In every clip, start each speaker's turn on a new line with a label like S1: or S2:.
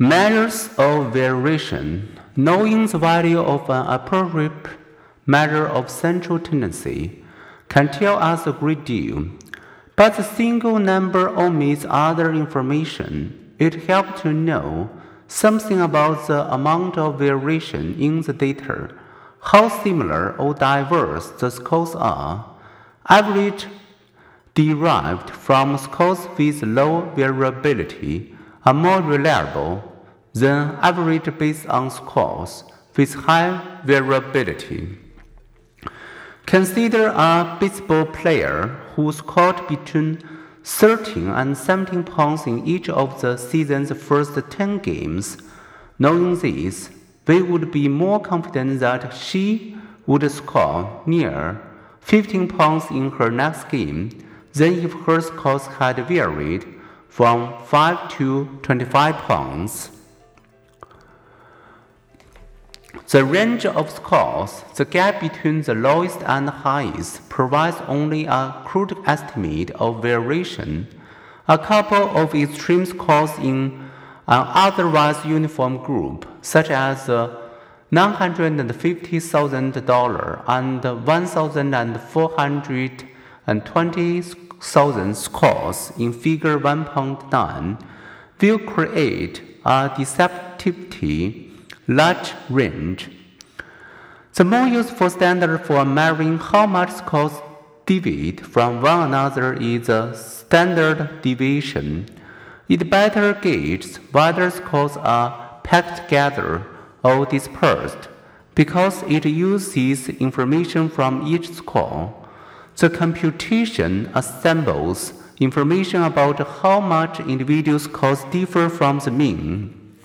S1: Measures of variation. Knowing the value of an appropriate measure of central tendency can tell us a great deal, but the single number omits other information. It helps to know something about the amount of variation in the data, how similar or diverse the scores are. Average derived from scores with low variability are more reliable than average based on scores with high variability. Consider a baseball player who scored between 13 and 17 points in each of the season's first 10 games. Knowing this, we would be more confident that she would score near 15 points in her next game than if her scores had varied from 5 to 25 pounds. The range of scores, the gap between the lowest and highest, provides only a crude estimate of variation. A couple of extreme scores in an otherwise uniform group, such as uh, the $950,000 and 1,420,000 scores in Figure 1.9, will create a deceptively large range. The more useful standard for measuring how much scores deviate from one another is the standard deviation. It better gauges whether scores are packed together or dispersed because it uses information from each score. The computation assembles information about how much individual scores differ from the mean.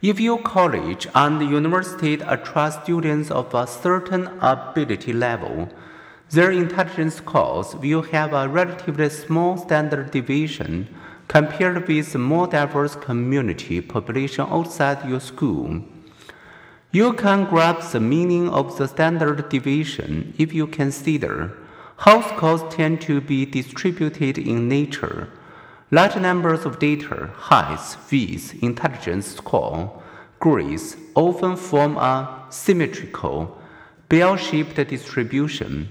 S1: If your college and university attract students of a certain ability level, their intelligence scores will have a relatively small standard deviation compared with the more diverse community population outside your school. You can grasp the meaning of the standard deviation if you consider how scores tend to be distributed in nature. Large numbers of data, heights, fees, intelligence score, grades often form a symmetrical, bell-shaped distribution.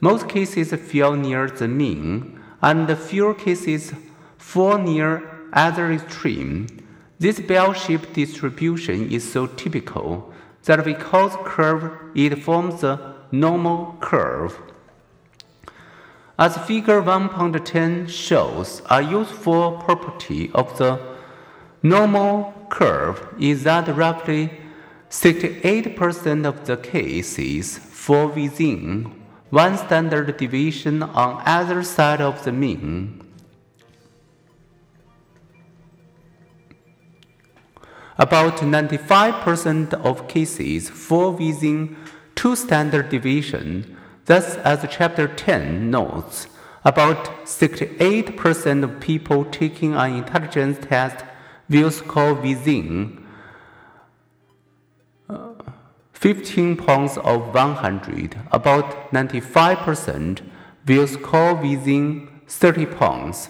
S1: Most cases fall near the mean, and fewer cases fall near either extreme. This bell-shaped distribution is so typical that the curve it forms the normal curve. As figure 1.10 shows, a useful property of the normal curve is that roughly 68% of the cases fall within one standard deviation on either side of the mean. About 95% of cases fall within two standard deviations Thus, as Chapter 10 notes, about 68% of people taking an intelligence test will score within uh, 15 points of 100. About 95% will score within 30 points.